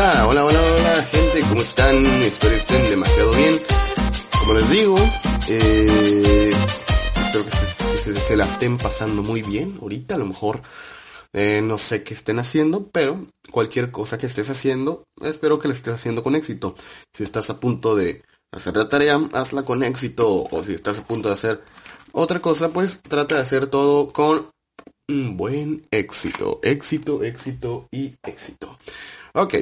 Hola, hola, hola, hola, gente, ¿cómo están? Espero que estén demasiado bien. Como les digo, eh, espero que se, la estén pasando muy bien. Ahorita a lo mejor eh, no sé qué estén haciendo, pero cualquier cosa que estés haciendo, espero que la estés haciendo con éxito. Si estás a punto de hacer la tarea, hazla con éxito. O si estás a punto de hacer otra cosa, pues trata de hacer todo con un buen éxito. Éxito, éxito y éxito. Ok.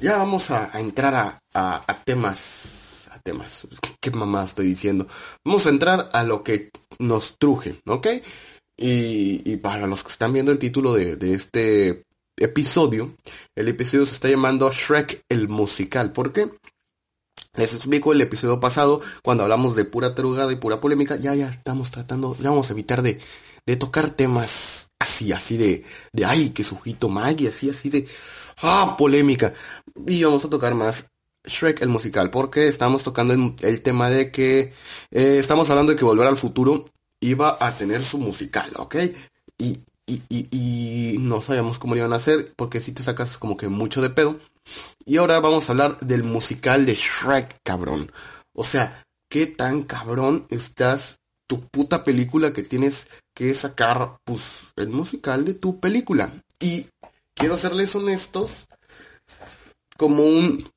Ya vamos a, entrar a, temas. A temas. ¿Qué mamá estoy diciendo? Vamos a entrar a lo que nos truje, ¿ok? Y, para los que están viendo el título de, de este episodio, el episodio se está llamando Shrek el musical. ¿Por qué? Les explico el episodio pasado, cuando hablamos de pura tarugada y pura polémica, ya, ya estamos tratando, ya vamos a evitar de, de tocar temas así, así de, de ay, que sujito Maggie, así, así de, ah, polémica. Y vamos a tocar más Shrek el musical, porque estamos tocando el, tema de que, eh, estamos hablando de que Volver al Futuro iba a tener su musical, ¿ok? Y, y, y, y no sabíamos cómo lo iban a hacer, porque si te sacas como que mucho de pedo. Y ahora vamos a hablar del musical de Shrek, cabrón. O sea, ¿qué tan cabrón estás tu puta película que tienes que sacar, pues, el musical de tu película? Y quiero serles honestos, como un,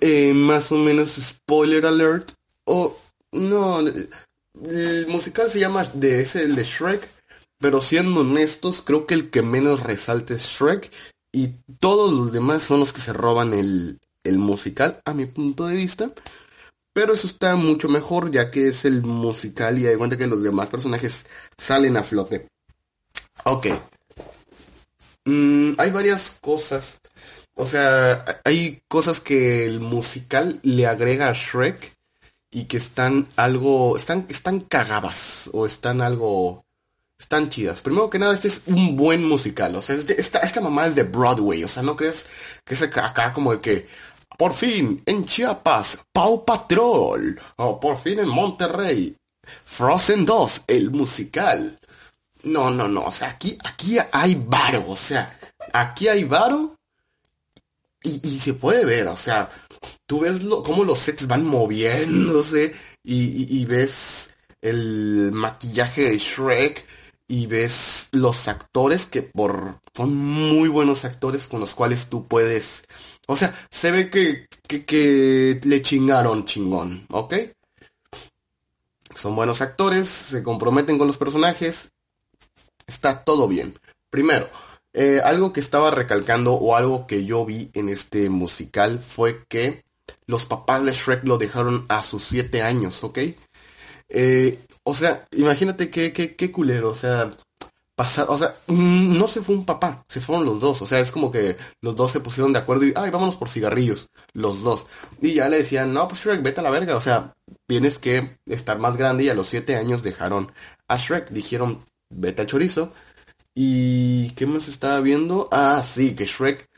eh, más o menos spoiler alert, o no, el musical se llama de ese, el de Shrek, pero siendo honestos, creo que el que menos resalta es Shrek y todos los demás son los que se roban el, musical, a mi punto de vista. Pero eso está mucho mejor ya que es el musical y de cuenta que los demás personajes salen a flote. Ok. Mm, hay varias cosas. O sea, hay cosas que el musical le agrega a Shrek y que están algo, están, están cagadas o están algo están chidas. Primero que nada, este es un buen musical. O sea, esta, mamá es de Broadway. O sea, no crees que es acá como de que, por fin, en Chiapas, Pau Patrol. O por fin en Monterrey, Frozen 2, el musical. No, no, no. O sea, aquí, aquí hay varo. O sea, aquí hay varo. Y, se puede ver. O sea, tú ves lo, cómo los sets van moviéndose. Y, y ves el maquillaje de Shrek y ves los actores que por son muy buenos actores con los cuales tú puedes o sea se ve que, que, le chingaron chingón ¿ok? son buenos actores se comprometen con los personajes está todo bien primero eh, algo que estaba recalcando o algo que yo vi en este musical fue que los papás de Shrek lo dejaron a sus 7 años, ¿ok? Eh, o sea, imagínate qué, qué, qué culero, o sea, pasar, o sea, mm, no se fue un papá, se fueron los dos, o sea, es como que los dos se pusieron de acuerdo y, ay, vámonos por cigarrillos, los dos. Y ya le decían, no, pues Shrek, vete a la verga, o sea, tienes que estar más grande y a los siete años dejaron a Shrek, dijeron, vete al chorizo. ¿Y qué más estaba viendo? Ah, sí, que Shrek,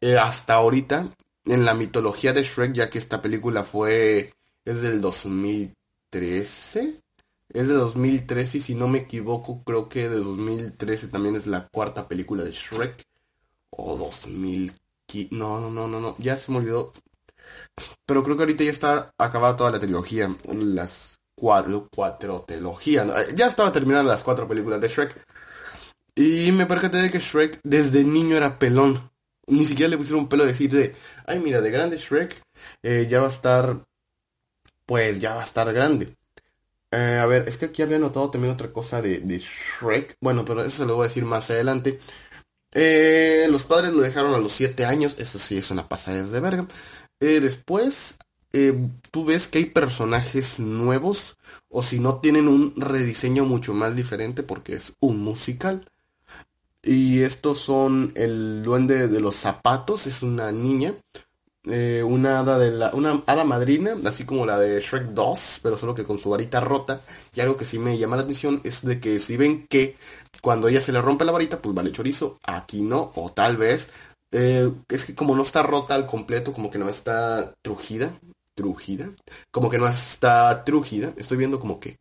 eh, hasta ahorita, en la mitología de Shrek, ya que esta película fue, es del 2013, es de 2013 y si no me equivoco creo que de 2013 también es la cuarta película de Shrek. O 2000... No, no, no, no, no. Ya se me olvidó. Pero creo que ahorita ya está acabada toda la trilogía. Las cuatro, cuatro trilogía. Ya estaba terminando las cuatro películas de Shrek. Y me percaté de que Shrek desde niño era pelón. Ni siquiera le pusieron un pelo a decir de, ay mira, de grande Shrek eh, ya va a estar, pues ya va a estar grande. Eh, a ver, es que aquí había notado también otra cosa de, Shrek. Bueno, pero eso se lo voy a decir más adelante. Eh, los padres lo dejaron a los 7 años. Eso sí es una pasada de verga. Eh, después, tú ves que hay personajes nuevos. O si no, tienen un rediseño mucho más diferente porque es un musical. Y estos son el duende de los zapatos. Es una niña. Eh, una hada de la, una hada madrina, así como la de Shrek 2, pero solo que con su varita rota. Y algo que sí me llama la atención es de que si ven que cuando ella se le rompe la varita, pues vale chorizo, aquí no, o tal vez eh, es que como no está rota al completo, como que no está trujida, trujida, como que no está trujida, estoy viendo como que,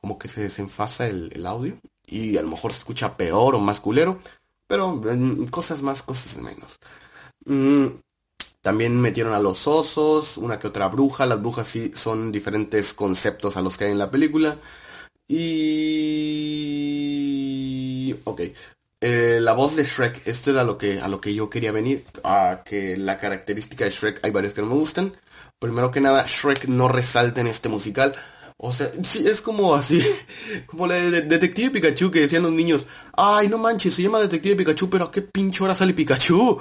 como que se desenfasa el, audio y a lo mejor se escucha peor o más culero, pero cosas más, cosas menos. Mm, también metieron a los osos, una que otra bruja. Las brujas sí son diferentes conceptos a los que hay en la película. Y... Ok. Eh, la voz de Shrek, esto era lo que, a lo que yo quería venir. A que la característica de Shrek, hay varios que no me gustan. Primero que nada, Shrek no resalta en este musical. O sea, sí, es como así, como la de Detective Pikachu que decían los niños, ay, no manches, se llama Detective Pikachu, pero ¿a qué pinche hora sale Pikachu?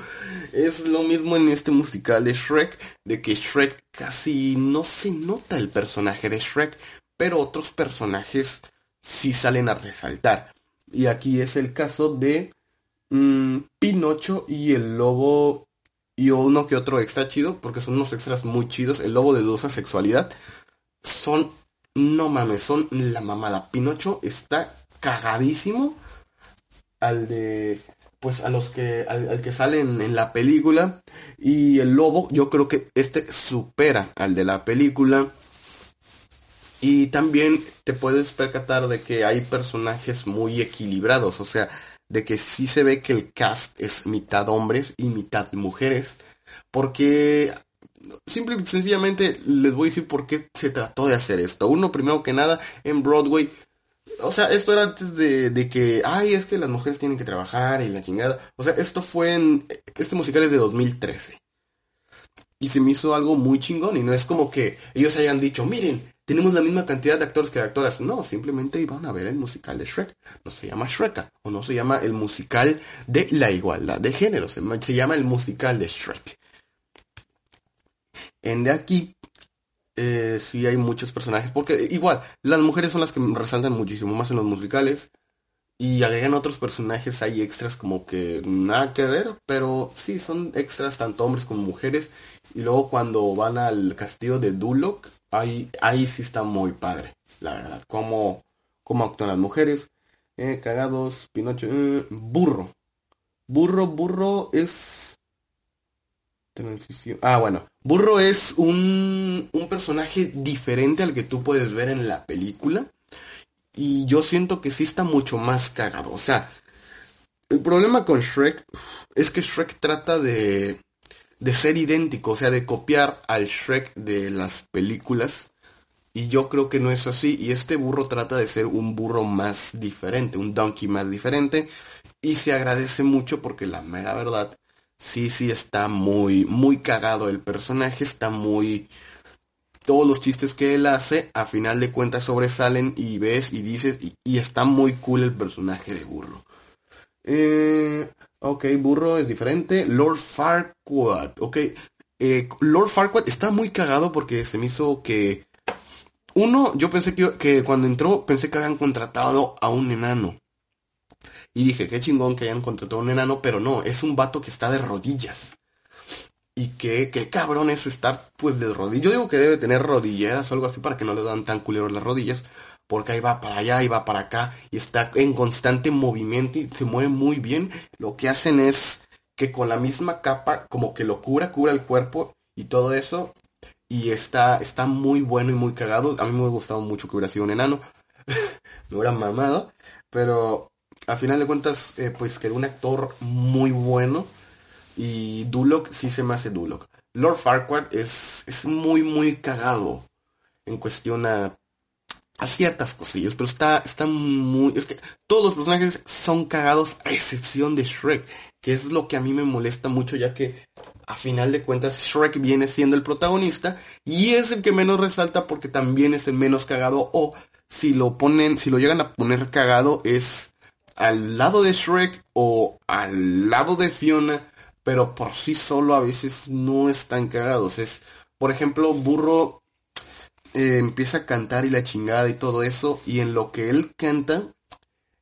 Es lo mismo en este musical de Shrek, de que Shrek casi no se nota el personaje de Shrek, pero otros personajes sí salen a resaltar. Y aquí es el caso de mm, Pinocho y el lobo y uno que otro extra chido, porque son unos extras muy chidos. El lobo de dudosa sexualidad son no mames, son la mamada. Pinocho está cagadísimo al de pues a los que al, que salen en la película y el lobo yo creo que este supera al de la película y también te puedes percatar de que hay personajes muy equilibrados o sea de que sí se ve que el cast es mitad hombres y mitad mujeres porque simple y sencillamente les voy a decir por qué se trató de hacer esto. Uno, primero que nada, en Broadway. O sea, esto era antes de, de que, ay, es que las mujeres tienen que trabajar y la chingada. O sea, esto fue en, este musical es de 2013. Y se me hizo algo muy chingón y no es como que ellos hayan dicho, miren, tenemos la misma cantidad de actores que de actoras. No, simplemente iban a ver el musical de Shrek. No se llama Shrek o no se llama el musical de la igualdad de género. Se, llama el musical de Shrek. En de aquí eh, sí hay muchos personajes, porque igual, las mujeres son las que resaltan muchísimo más en los musicales. Y agregan otros personajes, hay extras como que nada que ver, pero sí, son extras tanto hombres como mujeres. Y luego cuando van al castillo de Duloc, ahí, ahí sí está muy padre, la verdad. Cómo, cómo actúan las mujeres. Eh, cagados, Pinocho, eh, burro. Burro, burro es Ah, bueno. Burro es un, un personaje diferente al que tú puedes ver en la película. Y yo siento que sí está mucho más cagado. O sea, el problema con Shrek es que Shrek trata de, de ser idéntico, o sea, de copiar al Shrek de las películas. Y yo creo que no es así. Y este burro trata de ser un burro más diferente, un donkey más diferente. Y se agradece mucho porque la mera verdad sí, sí está muy, muy cagado el personaje, está muy... Todos los chistes que él hace, a final de cuentas sobresalen y ves y dices, y, está muy cool el personaje de Burro. Eh, ok, Burro es diferente. Lord Farquaad, ok. Eh, Lord Farquaad está muy cagado porque se me hizo que... Uno, yo pensé que, que cuando entró, pensé que habían contratado a un enano. Y dije, qué chingón que hayan contratado a un enano, pero no, es un vato que está de rodillas. Y que, qué cabrón es estar pues de rodillas. Yo digo que debe tener rodilleras o algo así para que no le dan tan culeros las rodillas. Porque ahí va para allá y va para acá. Y está en constante movimiento y se mueve muy bien. Lo que hacen es que con la misma capa como que lo cubra, cubra el cuerpo y todo eso. Y está, está muy bueno y muy cagado. A mí me hubiera gustado mucho que hubiera sido un enano. me hubiera mamado. Pero a final de cuentas, eh, pues quedó un actor muy bueno. Y Duloc sí se me hace Duloc. Lord Farquaad es, es muy, muy cagado en cuestión a, a ciertas cosillas, pero está, está muy... Es que todos los personajes son cagados a excepción de Shrek, que es lo que a mí me molesta mucho ya que a final de cuentas Shrek viene siendo el protagonista y es el que menos resalta porque también es el menos cagado o si lo ponen, si lo llegan a poner cagado es al lado de Shrek o al lado de Fiona, pero por sí solo a veces no están cagados. Es, por ejemplo, Burro eh, empieza a cantar y la chingada y todo eso, y en lo que él canta,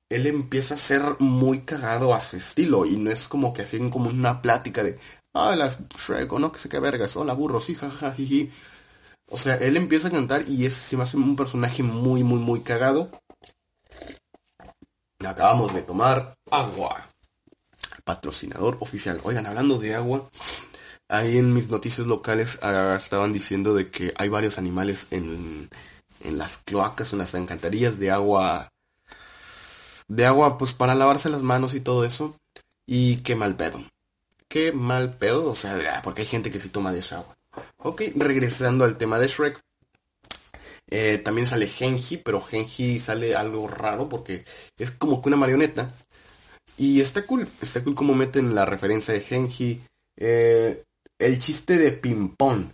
él empieza a ser muy cagado a su estilo, y no es como que hacen como una plática de, ah, la Shrek, o no, que sé qué vergas, hola burro, sí, jajaja, O sea, él empieza a cantar y es, se me hace un personaje muy, muy, muy cagado. Acabamos de tomar agua. Patrocinador oficial. Oigan, hablando de agua, ahí en mis noticias locales ah, estaban diciendo de que hay varios animales en, en las cloacas, en las encantarillas de agua. De agua, pues para lavarse las manos y todo eso. Y qué mal pedo. qué mal pedo, o sea, porque hay gente que se toma de esa agua. Ok, regresando al tema de Shrek. Eh, también sale Genji, pero Genji sale algo raro porque es como que una marioneta. Y está cool, está cool como meten la referencia de Genji. Eh, el chiste de ping-pong.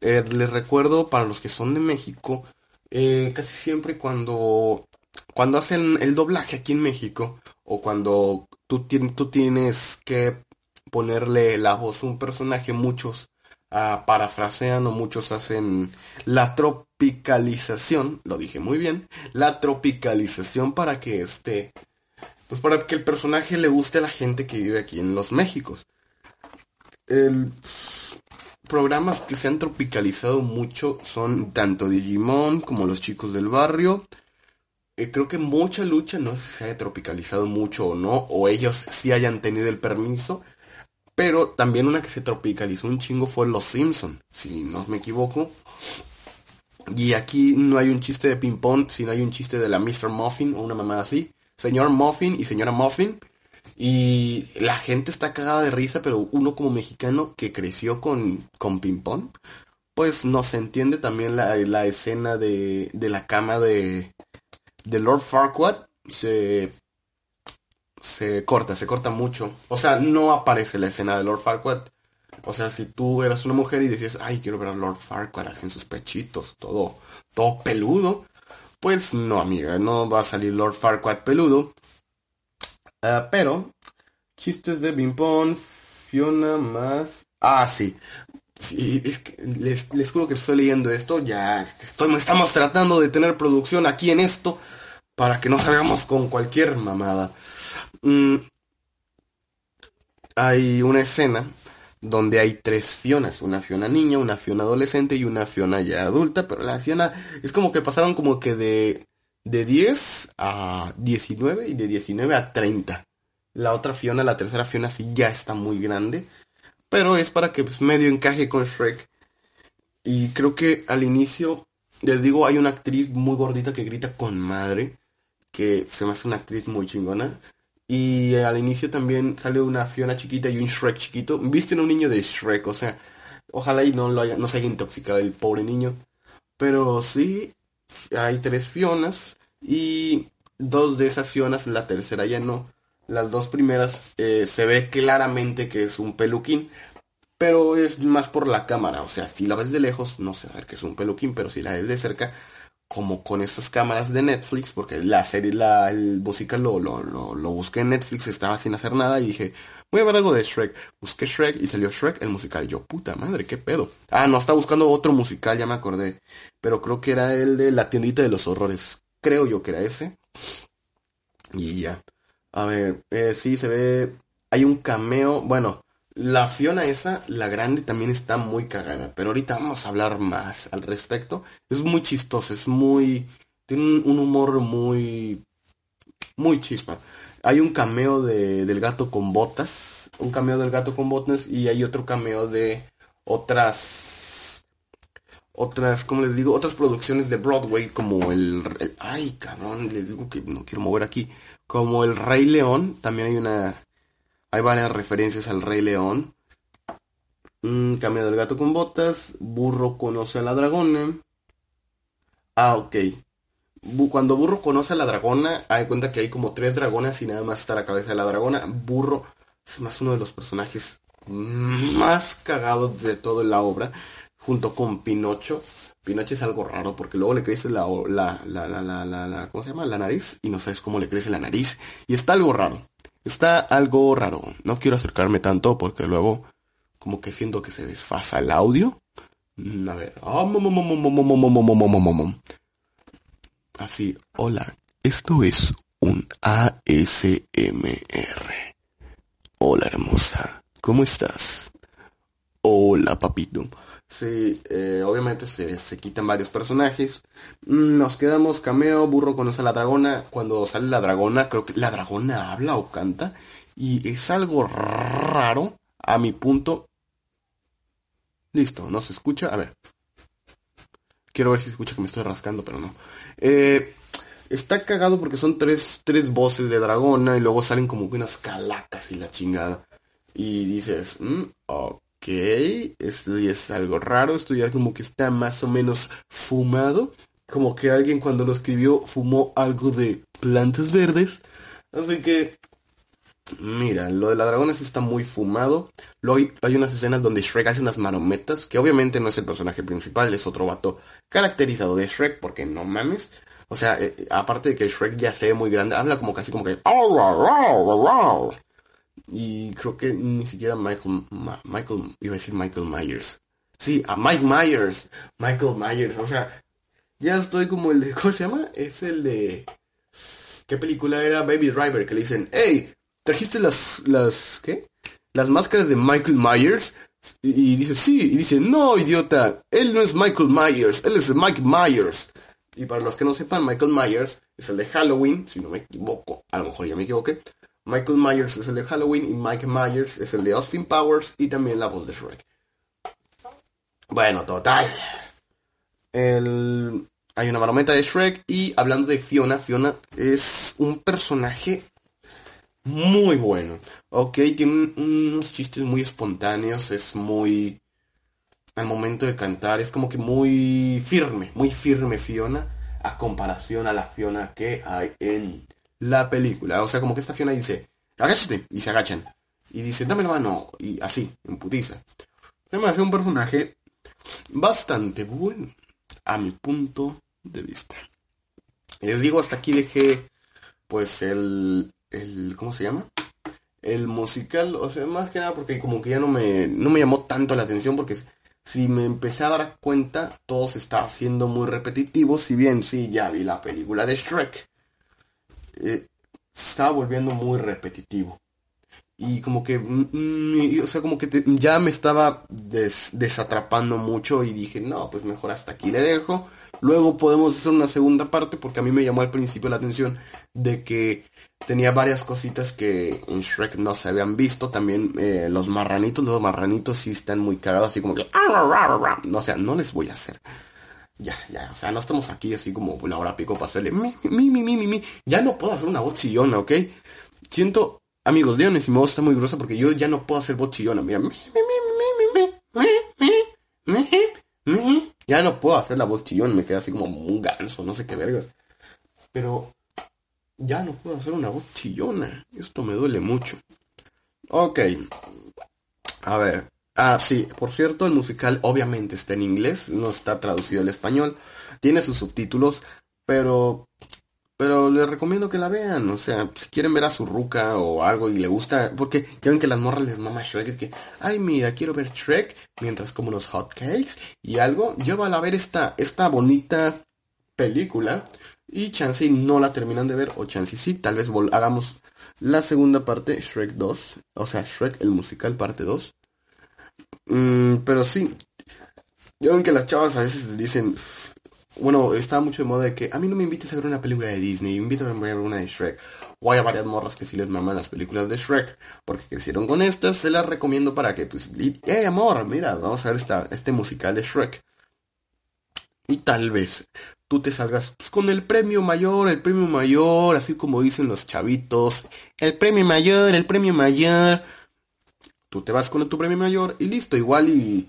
Eh, les recuerdo, para los que son de México, casi siempre cuando, cuando hacen el doblaje aquí en México, o cuando tú, tú tienes que ponerle la voz a un personaje, muchos uh, parafrasean o muchos hacen la tropicalización, lo dije muy bien, la tropicalización para que este, pues para que el personaje le guste a la gente que vive aquí en los Méxicos. El, programas que se han tropicalizado mucho son tanto Digimon como los chicos del barrio. Eh, creo que mucha lucha, no sé si se haya tropicalizado mucho o no, o ellos sí hayan tenido el permiso, pero también una que se tropicalizó un chingo fue Los Simpson, si no me equivoco. Y aquí no hay un chiste de ping pong, sino hay un chiste de la Mr. Muffin o una mamada así. Señor Muffin y señora Muffin. Y la gente está cagada de risa, pero uno como mexicano que creció con, con ping pong, pues no se entiende también la, la escena de, de la cama de, de Lord Farquaad. Se se corta, se corta mucho. O sea, no aparece la escena de Lord Farquaad. O sea, si tú eras una mujer y decías, ay, quiero ver a Lord Farquaad así en sus pechitos, todo, todo peludo, pues no, amiga, no va a salir Lord Farquaad peludo. Ah, pero, chistes de Bimpon, Fiona más... Ah, sí. les, les juro que estoy leyendo esto, ya estoy, estamos tratando de tener producción aquí en esto para que no salgamos con cualquier mamada. Mm, hay una escena donde hay tres Fionas, una Fiona niña, una Fiona adolescente y una Fiona ya adulta, pero la Fiona es como que pasaron como que de, de 10 a 19 y de 19 a 30. La otra Fiona, la tercera Fiona sí ya está muy grande, pero es para que pues, medio encaje con Shrek. Y creo que al inicio, les digo, hay una actriz muy gordita que grita con madre, que se me hace una actriz muy chingona. Y al inicio también sale una Fiona chiquita y un Shrek chiquito. Visten a un niño de Shrek, o sea, ojalá y no lo haya, no se haya intoxicado el pobre niño. Pero sí, hay tres Fionas y dos de esas Fionas, la tercera ya no. Las dos primeras eh, se ve claramente que es un peluquín, pero es más por la cámara. O sea, si la ves de lejos, no va a ver que es un peluquín, pero si la ves de cerca, como con estas cámaras de Netflix, porque la serie, la, el musical lo, lo, lo, busqué en Netflix, estaba sin hacer nada y dije, voy a ver algo de Shrek. Busqué Shrek y salió Shrek, el musical. Yo, puta madre, qué pedo. Ah, no, estaba buscando otro musical, ya me acordé. Pero creo que era el de La tiendita de los horrores. Creo yo que era ese. Y ya. A ver, eh, sí, se ve... Hay un cameo, bueno, la Fiona esa, la grande, también está muy cagada, pero ahorita vamos a hablar más al respecto. Es muy chistoso, es muy... Tiene un, humor muy... Muy chispa. Hay un cameo de, del gato con botas, un cameo del gato con botas y hay otro cameo de otras... Otras, como les digo, otras producciones de Broadway como el, el ay cabrón, les digo que no quiero mover aquí, como el Rey León, también hay una hay varias referencias al Rey León. Mm, Camino del gato con botas. Burro conoce a la dragona. Ah, ok. Cuando Burro conoce a la dragona, hay cuenta que hay como tres dragonas y nada más está la cabeza de la dragona. Burro es más uno de los personajes más cagados de toda la obra, junto con Pinocho. Pinocho es algo raro porque luego le crece la, la, la, la, la, la, ¿cómo se llama? La nariz y no sabes cómo le crece la nariz. Y está algo raro. Está algo raro. No quiero acercarme tanto porque luego como que siento que se desfasa el audio. A ver. Así, hola. Esto es un ASMR. Hola hermosa. ¿Cómo estás? Hola papito. Sí, eh, obviamente se, se, quitan varios personajes. Nos quedamos cameo, burro conoce a la dragona. Cuando sale la dragona, creo que la dragona habla o canta. Y es algo raro a mi punto. Listo, no se escucha. A ver. Quiero ver si escucha que me estoy rascando, pero no. Eh, está cagado porque son tres, tres voces de dragona y luego salen como unas calacas y la chingada. y dices, mm, esto es algo raro, esto ya como que está más o menos fumado, como que alguien cuando lo escribió fumó algo de plantas verdes, así que Mira, lo de la dragones está muy fumado. Luego hay, unas escenas donde Shrek hace unas marometas, que obviamente no es el personaje principal, es otro vato caracterizado de Shrek, porque no mames. O sea, eh, aparte de que Shrek ya se ve muy grande, habla como casi como que... Y creo que ni siquiera Michael... Michael... Iba a decir Michael Myers. Sí, a Mike Myers. Michael Myers. O sea, ya estoy como el de... ¿Cómo se llama? Es el de... ¿Qué película era? Baby Driver, que le dicen, hey, ¿trajiste las... las... ¿qué? Las máscaras de Michael Myers. Y, dice, sí. Y dice, no, idiota. Él no es Michael Myers. Él es Mike Myers. Y para los que no sepan, Michael Myers es el de Halloween, si no me equivoco, a lo mejor ya me equivoqué. Michael Myers es el de Halloween y Mike Myers es el de Austin Powers y también la voz de Shrek. Bueno, total. Hay una marometa de Shrek y hablando de Fiona, Fiona es un personaje muy bueno. Ok, tiene unos chistes muy espontáneos, es muy al momento de cantar es como que muy firme, muy firme Fiona a comparación a la Fiona que hay en la película. O sea, como que esta Fiona dice, agáchate, y se agachan. Y dice, dame la mano, y así, en putiza. Me hace un personaje bastante bueno, a mi punto de vista. Les digo, hasta aquí dejé, pues, el, el, ¿cómo se llama? El musical, o sea, más que nada porque como que ya no me, no me llamó tanto la atención porque si me empecé a dar cuenta, todo se está haciendo muy repetitivo, si bien sí, ya vi la película de Shrek. Eh, se estaba volviendo muy repetitivo. Y como que, mm, mm, o sea, como que ya me estaba desatrapando mucho y dije, no, pues mejor hasta aquí le dejo. Luego podemos hacer una segunda parte porque a mí me llamó al principio la atención de que tenía varias cositas que en Shrek no se habían visto. También eh, los marranitos, los marranitos sí están muy cagados, así como que... No, o sea, no les voy a hacer. Ya, ya, o sea, no estamos aquí así como una hora pico para hacerle... Mi, mi, mi, mi, mi, Ya no puedo hacer una voz chillona, ¿ok? Siento, amigos, díganme si mi voz está muy gruesa porque yo ya no puedo hacer voz chillona. Mira, ya no puedo hacer la voz chillona, me queda así como un ganso, no sé qué vergas. Pero ya no puedo hacer una voz chillona. Esto me duele mucho. Ok. A ver. Ah, sí, por cierto, el musical obviamente está en inglés, no está traducido al español. Tiene sus subtítulos, pero pero les recomiendo que la vean, o sea, si quieren ver a su ruca o algo y le gusta, porque quieren que las morras les mama Shrek, es que, ay mira, quiero ver Shrek mientras como unos hotcakes y algo, llévala a ver esta, esta bonita película y chance no la terminan de ver, o chance sí, tal vez hagamos la segunda parte, Shrek 2, o sea, Shrek el musical parte 2. Mm, pero sí, yo que las chavas a veces dicen, bueno, está mucho de moda de que a mí no me invites a ver una película de Disney, invítame a ver una de Shrek. O hay varias morras que sí les maman las películas de Shrek, porque crecieron con estas, se las recomiendo para que, pues, eh, amor, mira, vamos a ver esta, este musical de Shrek. Y tal vez tú te salgas pues, con el premio mayor, el premio mayor, así como dicen los chavitos, el premio mayor, el premio mayor. Tú te vas con tu premio mayor y listo, igual y...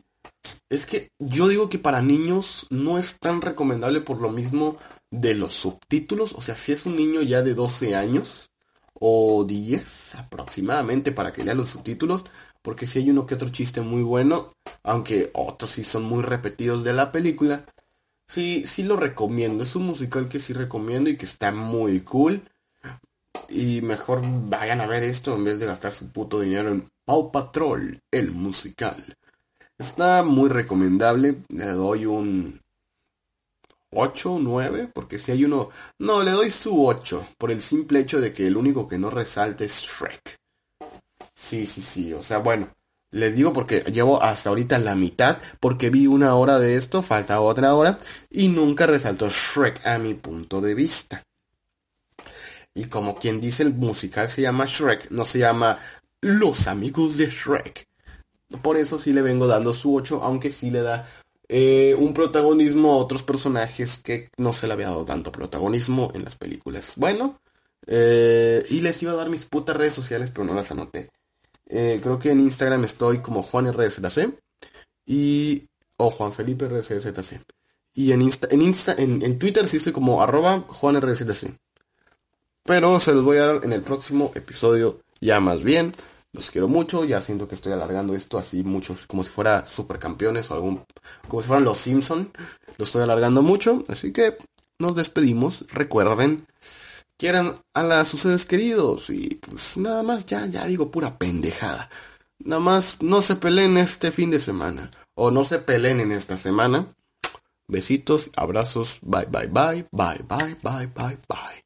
Es que yo digo que para niños no es tan recomendable por lo mismo de los subtítulos. O sea, si es un niño ya de 12 años o 10 aproximadamente para que lea los subtítulos. Porque si hay uno que otro chiste muy bueno, aunque otros sí son muy repetidos de la película, Sí, sí lo recomiendo. Es un musical que sí recomiendo y que está muy cool. Y mejor vayan a ver esto en vez de gastar su puto dinero en Paw Patrol, el musical. Está muy recomendable. Le doy un 8, 9, porque si hay uno... No, le doy su 8, por el simple hecho de que el único que no resalta es Shrek. Sí, sí, sí, o sea, bueno, les digo porque llevo hasta ahorita la mitad, porque vi una hora de esto, falta otra hora, y nunca resaltó Shrek a mi punto de vista. Y como quien dice el musical se llama Shrek, no se llama Los amigos de Shrek. Por eso sí le vengo dando su 8, aunque sí le da eh, un protagonismo a otros personajes que no se le había dado tanto protagonismo en las películas. Bueno, eh, y les iba a dar mis putas redes sociales, pero no las anoté. Eh, creo que en Instagram estoy como JuanRZC y o Juan Felipe RZC. Y en Insta, en Insta, en, Twitter sí estoy como arroba JuanRZC. Pero se los voy a dar en el próximo episodio ya más bien. Los quiero mucho, ya siento que estoy alargando esto así mucho, como si fuera supercampeones o algún, como si fueran los Simpson. Lo estoy alargando mucho, así que nos despedimos. Recuerden, quieran a las sus queridos y pues nada más, ya, ya digo pura pendejada. Nada más no se peleen este fin de semana o no se peleen en esta semana. Besitos, abrazos, bye bye bye, bye bye bye bye bye.